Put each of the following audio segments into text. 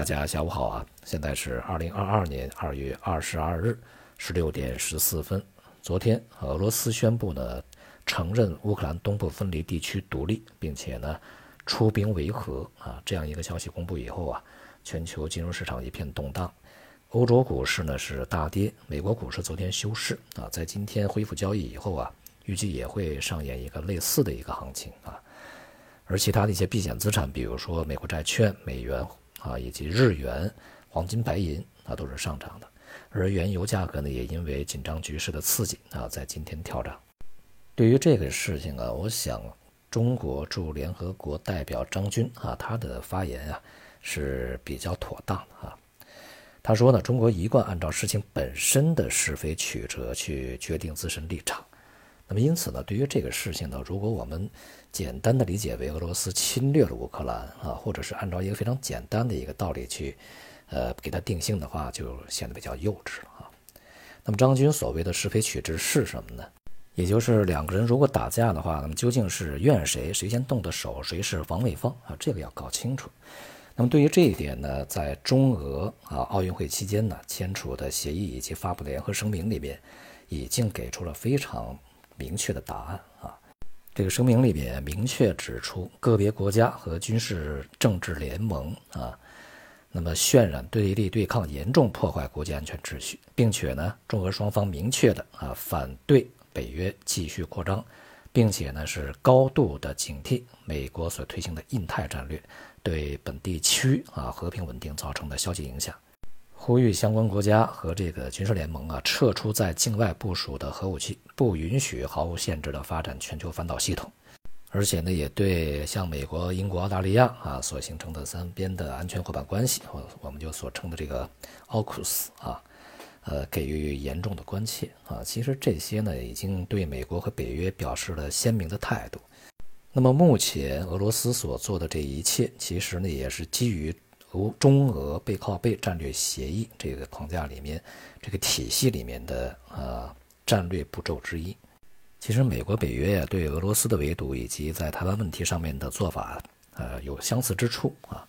大家下午好啊！现在是二零二二年二月二十二日十六点十四分。昨天，俄罗斯宣布呢，承认乌克兰东部分离地区独立，并且呢，出兵维和啊。这样一个消息公布以后啊，全球金融市场一片动荡，欧洲股市呢是大跌，美国股市昨天休市啊，在今天恢复交易以后啊，预计也会上演一个类似的一个行情啊。而其他的一些避险资产，比如说美国债券、美元。啊，以及日元、黄金、白银啊，都是上涨的，而原油价格呢，也因为紧张局势的刺激啊，在今天跳涨。对于这个事情啊，我想中国驻联合国代表张军啊，他的发言啊是比较妥当的啊。他说呢，中国一贯按照事情本身的是非曲折去决定自身立场。那么因此呢，对于这个事情呢，如果我们简单的理解为俄罗斯侵略了乌克兰啊，或者是按照一个非常简单的一个道理去，呃，给它定性的话，就显得比较幼稚了啊。那么张军所谓的是非曲直是什么呢？也就是两个人如果打架的话，那么究竟是怨谁，谁先动的手，谁是防卫方啊？这个要搞清楚。那么对于这一点呢，在中俄啊奥运会期间呢签署的协议以及发布的联合声明里面，已经给出了非常。明确的答案！这个声明里边明确指出，个别国家和军事政治联盟啊，那么渲染对立对抗，严重破坏国际安全秩序，并且呢，中俄双方明确的啊反对北约继续扩张，并且呢是高度的警惕美国所推行的印太战略对本地区啊和平稳定造成的消极影响。呼吁相关国家和这个军事联盟啊撤出在境外部署的核武器，不允许毫无限制的发展全球反导系统，而且呢，也对像美国、英国、澳大利亚啊所形成的三边的安全伙伴关系，我我们就所称的这个奥库斯啊，呃，给予严重的关切啊。其实这些呢，已经对美国和北约表示了鲜明的态度。那么目前俄罗斯所做的这一切，其实呢，也是基于。俄中俄背靠背战略协议这个框架里面，这个体系里面的呃战略步骤之一。其实美国、北约呀对俄罗斯的围堵以及在台湾问题上面的做法，呃有相似之处啊。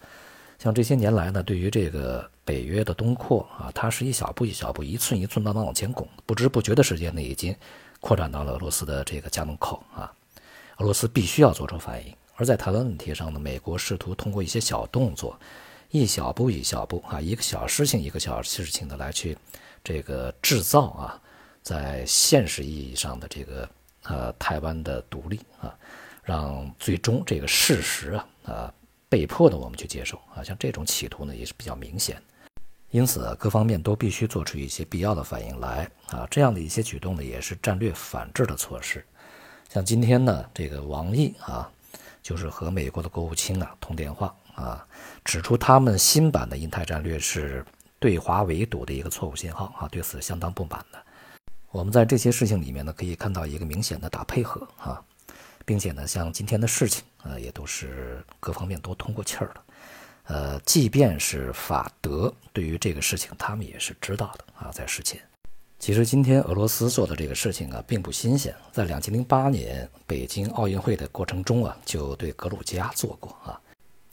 像这些年来呢，对于这个北约的东扩啊，它是一小步一小步、一寸一寸慢慢往前拱，不知不觉的时间呢，已经扩展到了俄罗斯的这个家门口啊。俄罗斯必须要做出反应。而在台湾问题上呢，美国试图通过一些小动作。一小步一小步啊，一个小事情一个小事情的来去，这个制造啊，在现实意义上的这个呃台湾的独立啊，让最终这个事实啊啊被迫的我们去接受啊，像这种企图呢也是比较明显，因此各方面都必须做出一些必要的反应来啊，这样的一些举动呢也是战略反制的措施，像今天呢这个王毅啊，就是和美国的国务卿啊通电话。啊，指出他们新版的印太战略是对华围堵的一个错误信号啊，对此相当不满的。我们在这些事情里面呢，可以看到一个明显的打配合啊，并且呢，像今天的事情啊，也都是各方面都通过气儿的。呃，即便是法德对于这个事情，他们也是知道的啊，在事前。其实今天俄罗斯做的这个事情啊，并不新鲜，在两千零八年北京奥运会的过程中啊，就对格鲁吉亚做过啊。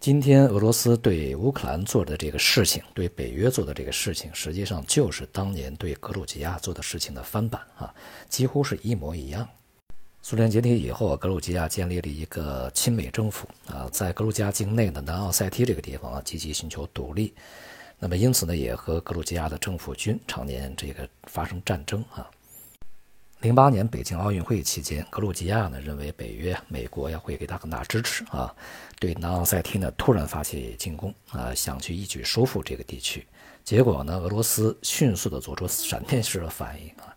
今天俄罗斯对乌克兰做的这个事情，对北约做的这个事情，实际上就是当年对格鲁吉亚做的事情的翻版啊，几乎是一模一样。苏联解体以后，格鲁吉亚建立了一个亲美政府啊，在格鲁吉亚境内的南奥塞梯这个地方啊，积极寻求独立。那么因此呢，也和格鲁吉亚的政府军常年这个发生战争啊。零八年北京奥运会期间，格鲁吉亚呢认为北约、美国呀会给他很大支持啊，对南奥塞梯呢突然发起进攻啊，想去一举收复这个地区。结果呢，俄罗斯迅速的做出闪电式的反应啊，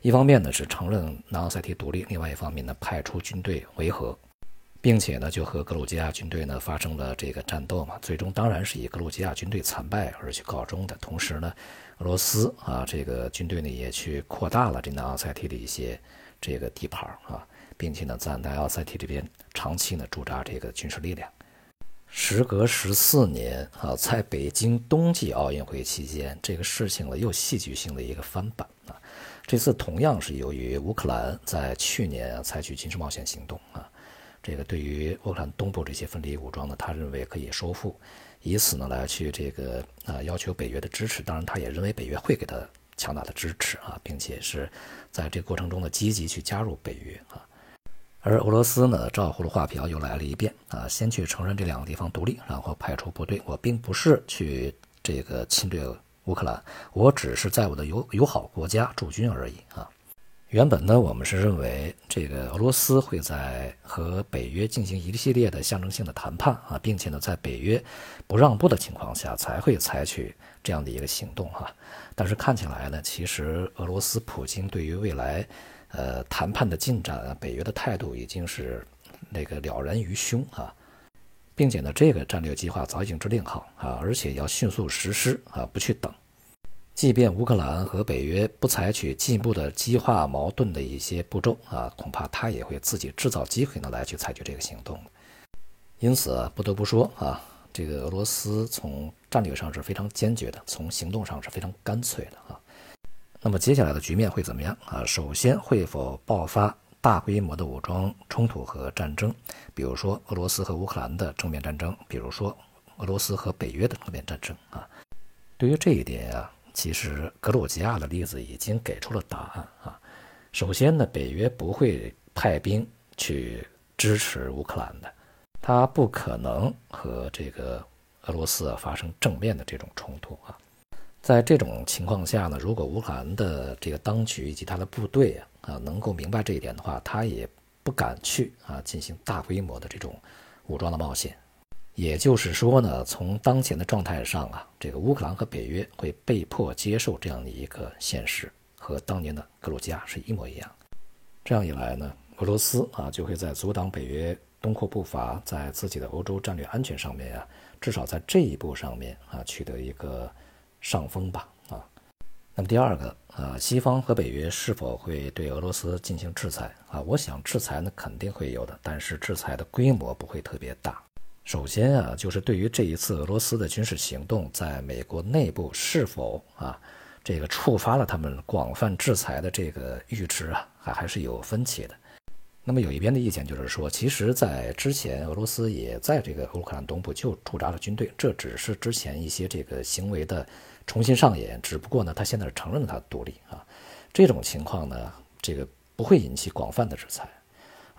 一方面呢是承认南奥塞梯独立，另外一方面呢派出军队维和，并且呢就和格鲁吉亚军队呢发生了这个战斗嘛，最终当然是以格鲁吉亚军队惨败而去告终的。同时呢。俄罗斯啊，这个军队呢也去扩大了这南奥塞梯的一些这个地盘啊，并且呢在南奥塞梯这边长期呢驻扎这个军事力量。时隔十四年啊，在北京冬季奥运会期间，这个事情呢又戏剧性的一个翻版啊。这次同样是由于乌克兰在去年采取军事冒险行动啊，这个对于乌克兰东部这些分离武装呢，他认为可以收复，以此呢来去这个啊要求北约的支持。当然，他也认为北约会给他强大的支持啊，并且是在这个过程中呢积极去加入北约啊。而俄罗斯呢，照葫芦画瓢又来了一遍啊，先去承认这两个地方独立，然后派出部队。我并不是去这个侵略乌克兰，我只是在我的友友好国家驻军而已啊。原本呢，我们是认为这个俄罗斯会在和北约进行一系列的象征性的谈判啊，并且呢，在北约不让步的情况下才会采取这样的一个行动哈。但是看起来呢，其实俄罗斯普京对于未来呃谈判的进展啊，北约的态度已经是那个了然于胸啊，并且呢，这个战略计划早已经制定好啊，而且要迅速实施啊，不去等。即便乌克兰和北约不采取进一步的激化矛盾的一些步骤啊，恐怕他也会自己制造机会呢来去采取这个行动。因此，不得不说啊，这个俄罗斯从战略上是非常坚决的，从行动上是非常干脆的啊。那么接下来的局面会怎么样啊？首先会否爆发大规模的武装冲突和战争？比如说俄罗斯和乌克兰的正面战争，比如说俄罗斯和北约的正面战争啊？对于这一点啊。其实格鲁吉亚的例子已经给出了答案啊。首先呢，北约不会派兵去支持乌克兰的，他不可能和这个俄罗斯发生正面的这种冲突啊。在这种情况下呢，如果乌克兰的这个当局以及他的部队啊啊能够明白这一点的话，他也不敢去啊进行大规模的这种武装的冒险。也就是说呢，从当前的状态上啊，这个乌克兰和北约会被迫接受这样的一个现实，和当年的格鲁吉亚是一模一样。这样一来呢，俄罗斯啊就会在阻挡北约东扩步伐，在自己的欧洲战略安全上面啊，至少在这一步上面啊取得一个上风吧啊。那么第二个啊，西方和北约是否会对俄罗斯进行制裁啊？我想制裁呢肯定会有的，但是制裁的规模不会特别大。首先啊，就是对于这一次俄罗斯的军事行动，在美国内部是否啊，这个触发了他们广泛制裁的这个阈值啊，还还是有分歧的。那么有一边的意见就是说，其实，在之前俄罗斯也在这个乌克兰东部就驻扎了军队，这只是之前一些这个行为的重新上演，只不过呢，他现在承认了他独立啊。这种情况呢，这个不会引起广泛的制裁。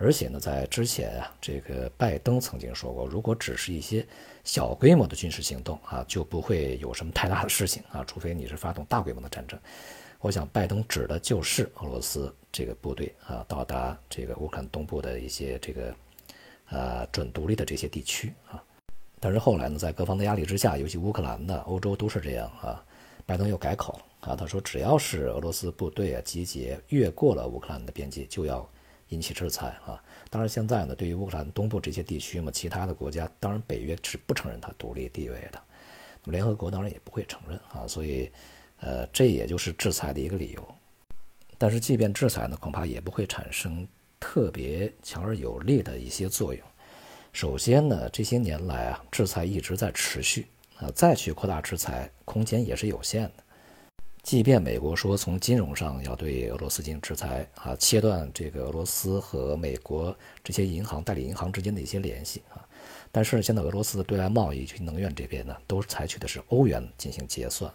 而且呢，在之前啊，这个拜登曾经说过，如果只是一些小规模的军事行动啊，就不会有什么太大的事情啊，除非你是发动大规模的战争。我想，拜登指的就是俄罗斯这个部队啊，到达这个乌克兰东部的一些这个呃准独立的这些地区啊。但是后来呢，在各方的压力之下，尤其乌克兰的欧洲都是这样啊，拜登又改口啊，他说只要是俄罗斯部队啊集结越过了乌克兰的边界，就要。引起制裁啊！当然，现在呢，对于乌克兰东部这些地区嘛，其他的国家当然北约是不承认它独立地位的，那么联合国当然也不会承认啊，所以，呃，这也就是制裁的一个理由。但是，即便制裁呢，恐怕也不会产生特别强而有力的一些作用。首先呢，这些年来啊，制裁一直在持续啊，再去扩大制裁空间也是有限的。即便美国说从金融上要对俄罗斯进行制裁啊，切断这个俄罗斯和美国这些银行代理银行之间的一些联系啊，但是现在俄罗斯的对外贸易及能源这边呢，都采取的是欧元进行结算，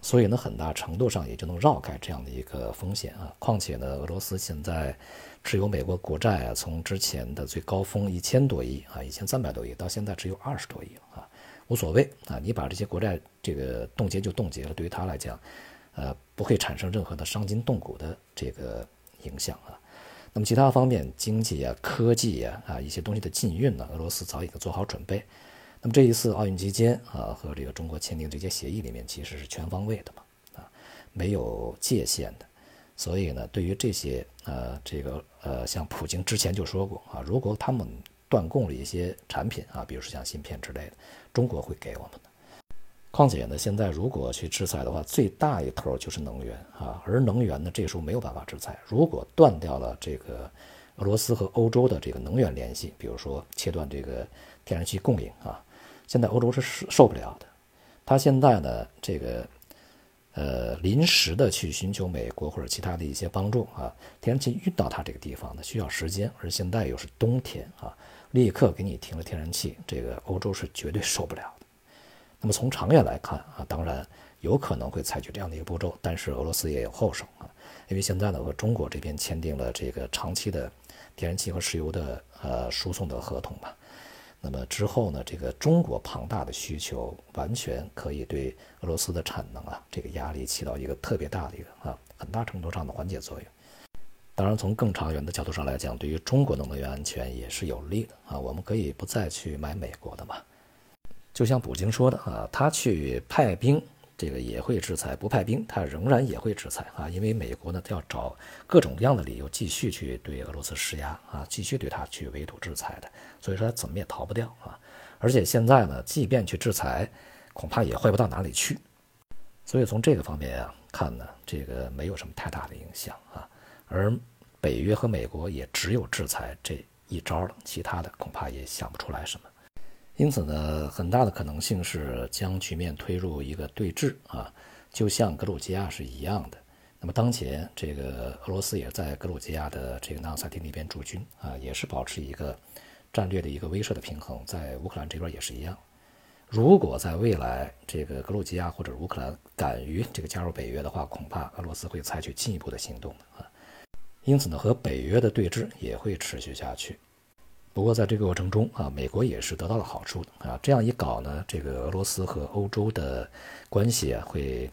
所以呢，很大程度上也就能绕开这样的一个风险啊。况且呢，俄罗斯现在持有美国国债啊，从之前的最高峰一千多亿啊，一千三百多亿，到现在只有二十多亿了啊。无所谓啊，你把这些国债这个冻结就冻结了，对于他来讲，呃，不会产生任何的伤筋动骨的这个影响啊。那么其他方面，经济啊、科技啊啊一些东西的禁运呢，俄罗斯早已经做好准备。那么这一次奥运期间啊，和这个中国签订这些协议里面，其实是全方位的嘛啊，没有界限的。所以呢，对于这些呃这个呃，像普京之前就说过啊，如果他们。断供了一些产品啊，比如说像芯片之类的，中国会给我们的。况且呢，现在如果去制裁的话，最大一头就是能源啊，而能源呢，这时候没有办法制裁。如果断掉了这个俄罗斯和欧洲的这个能源联系，比如说切断这个天然气供应啊，现在欧洲是受不了的。他现在呢，这个呃，临时的去寻求美国或者其他的一些帮助啊，天然气运到它这个地方呢需要时间，而现在又是冬天啊，立刻给你停了天然气，这个欧洲是绝对受不了的。那么从长远来看啊，当然有可能会采取这样的一个步骤，但是俄罗斯也有后手啊，因为现在呢和中国这边签订了这个长期的天然气和石油的呃输送的合同嘛。那么之后呢，这个中国庞大的需求完全可以对俄罗斯的产能啊，这个压力起到一个特别大的一个啊，很大程度上的缓解作用。当然，从更长远的角度上来讲，对于中国的能源安全也是有利的啊。我们可以不再去买美国的嘛。就像普京说的啊，他去派兵。这个也会制裁，不派兵，他仍然也会制裁啊！因为美国呢，他要找各种各样的理由继续去对俄罗斯施压啊，继续对他去围堵制裁的，所以说他怎么也逃不掉啊！而且现在呢，即便去制裁，恐怕也坏不到哪里去。所以从这个方面啊看呢，这个没有什么太大的影响啊。而北约和美国也只有制裁这一招了，其他的恐怕也想不出来什么。因此呢，很大的可能性是将局面推入一个对峙啊，就像格鲁吉亚是一样的。那么当前这个俄罗斯也在格鲁吉亚的这个纳萨蒂那边驻军啊，也是保持一个战略的一个威慑的平衡。在乌克兰这边也是一样。如果在未来这个格鲁吉亚或者乌克兰敢于这个加入北约的话，恐怕俄罗斯会采取进一步的行动啊。因此呢，和北约的对峙也会持续下去。不过，在这个过程中啊，美国也是得到了好处的啊。这样一搞呢，这个俄罗斯和欧洲的关系啊，会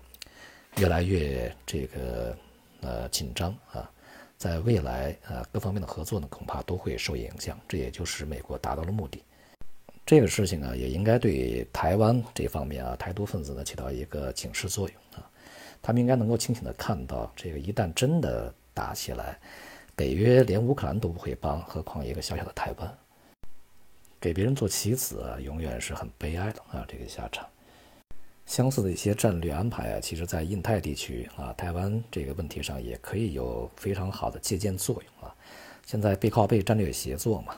越来越这个呃紧张啊。在未来啊，各方面的合作呢，恐怕都会受影响。这也就是美国达到了目的。这个事情啊，也应该对台湾这方面啊，台独分子呢起到一个警示作用啊。他们应该能够清醒的看到，这个一旦真的打起来。北约连乌克兰都不会帮，何况一个小小的台湾？给别人做棋子啊，永远是很悲哀的啊！这个下场。相似的一些战略安排啊，其实在印太地区啊，台湾这个问题上也可以有非常好的借鉴作用啊。现在背靠背战略协作嘛，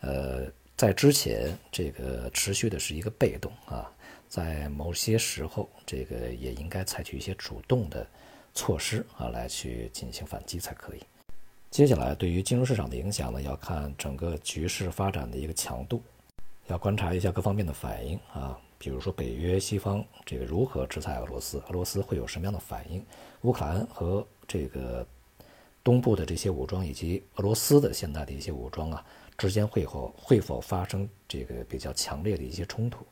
呃，在之前这个持续的是一个被动啊，在某些时候，这个也应该采取一些主动的措施啊，来去进行反击才可以。接下来，对于金融市场的影响呢，要看整个局势发展的一个强度，要观察一下各方面的反应啊。比如说，北约西方这个如何制裁俄罗斯，俄罗斯会有什么样的反应？乌克兰和这个东部的这些武装以及俄罗斯的现在的一些武装啊，之间会否会否发生这个比较强烈的一些冲突？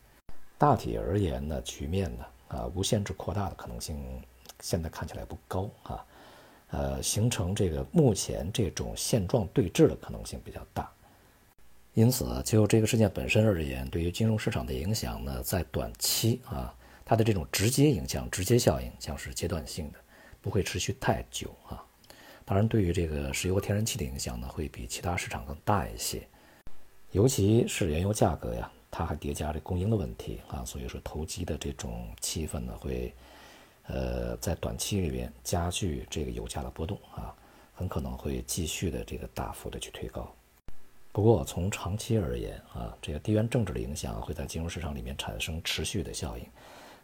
大体而言呢，局面呢啊，无限制扩大的可能性现在看起来不高啊。呃，形成这个目前这种现状对峙的可能性比较大，因此就这个事件本身而言，对于金融市场的影响呢，在短期啊，它的这种直接影响、直接效应将是阶段性的，不会持续太久啊。当然，对于这个石油和、天然气的影响呢，会比其他市场更大一些，尤其是原油价格呀，它还叠加着供应的问题啊，所以说投机的这种气氛呢，会。呃，在短期里边加剧这个油价的波动啊，很可能会继续的这个大幅的去推高。不过从长期而言啊，这个地缘政治的影响会在金融市场里面产生持续的效应。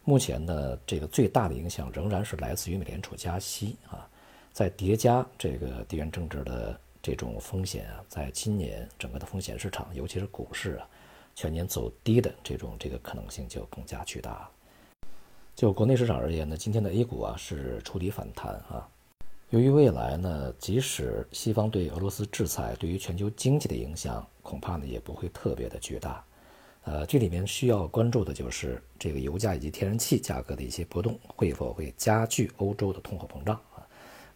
目前呢，这个最大的影响仍然是来自于美联储加息啊，在叠加这个地缘政治的这种风险啊，在今年整个的风险市场，尤其是股市啊，全年走低的这种这个可能性就更加巨大。就国内市场而言呢，今天的 A 股啊是触底反弹啊。由于未来呢，即使西方对俄罗斯制裁对于全球经济的影响，恐怕呢也不会特别的巨大。呃，这里面需要关注的就是这个油价以及天然气价格的一些波动，会否会加剧欧洲的通货膨胀啊？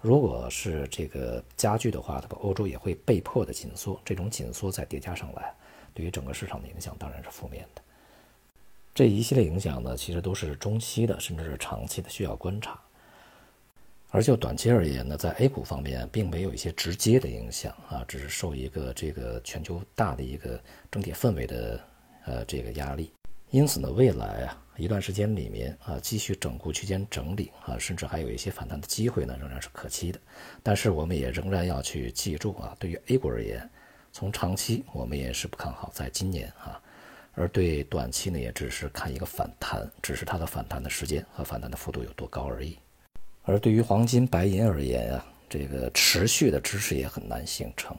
如果是这个加剧的话，那么欧洲也会被迫的紧缩，这种紧缩再叠加上来，对于整个市场的影响当然是负面的。这一系列影响呢，其实都是中期的，甚至是长期的，需要观察。而就短期而言呢，在 A 股方面，并没有一些直接的影响啊，只是受一个这个全球大的一个整体氛围的呃这个压力。因此呢，未来啊一段时间里面啊，继续整固区间整理啊，甚至还有一些反弹的机会呢，仍然是可期的。但是我们也仍然要去记住啊，对于 A 股而言，从长期我们也是不看好，在今年啊。而对短期呢，也只是看一个反弹，只是它的反弹的时间和反弹的幅度有多高而已。而对于黄金、白银而言啊，这个持续的支持也很难形成。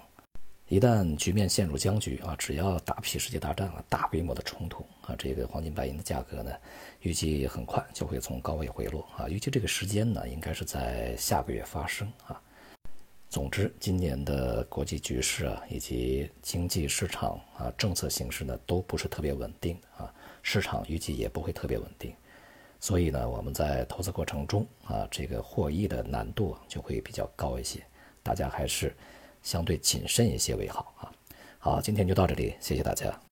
一旦局面陷入僵局啊，只要打不起世界大战了，大规模的冲突啊，这个黄金、白银的价格呢，预计很快就会从高位回落啊。预计这个时间呢，应该是在下个月发生啊。总之，今年的国际局势啊，以及经济市场啊，政策形势呢，都不是特别稳定啊。市场预计也不会特别稳定，所以呢，我们在投资过程中啊，这个获益的难度就会比较高一些。大家还是。相对谨慎一些为好啊。好，今天就到这里，谢谢大家。